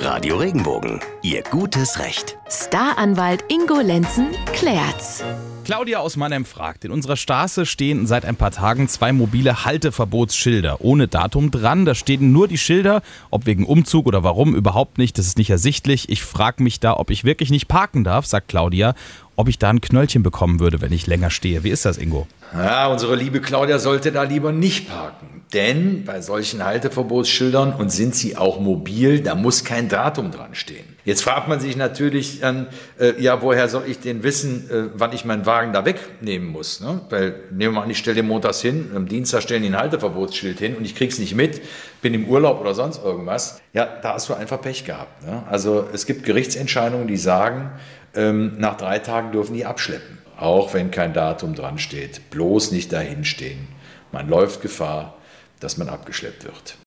Radio Regenbogen, Ihr gutes Recht. Staranwalt Ingo Lenzen klärt's. Claudia aus Mannheim fragt, in unserer Straße stehen seit ein paar Tagen zwei mobile Halteverbotsschilder ohne Datum dran. Da stehen nur die Schilder, ob wegen Umzug oder warum überhaupt nicht, das ist nicht ersichtlich. Ich frage mich da, ob ich wirklich nicht parken darf, sagt Claudia, ob ich da ein Knöllchen bekommen würde, wenn ich länger stehe. Wie ist das, Ingo? Ja, unsere liebe Claudia sollte da lieber nicht parken. Denn bei solchen Halteverbotsschildern, und sind sie auch mobil, da muss kein Datum dran stehen. Jetzt fragt man sich natürlich dann, äh, ja, woher soll ich denn wissen, äh, wann ich meinen Wagen da wegnehmen muss? Ne? Weil, nehmen wir mal an, ich stelle den montags hin, am Dienstag stellen die ein Halteverbotsschild hin und ich krieg's nicht mit, bin im Urlaub oder sonst irgendwas. Ja, da hast du einfach Pech gehabt. Ne? Also es gibt Gerichtsentscheidungen, die sagen, ähm, nach drei Tagen dürfen die abschleppen. Auch wenn kein Datum dran steht. Bloß nicht dahin stehen. Man läuft Gefahr, dass man abgeschleppt wird.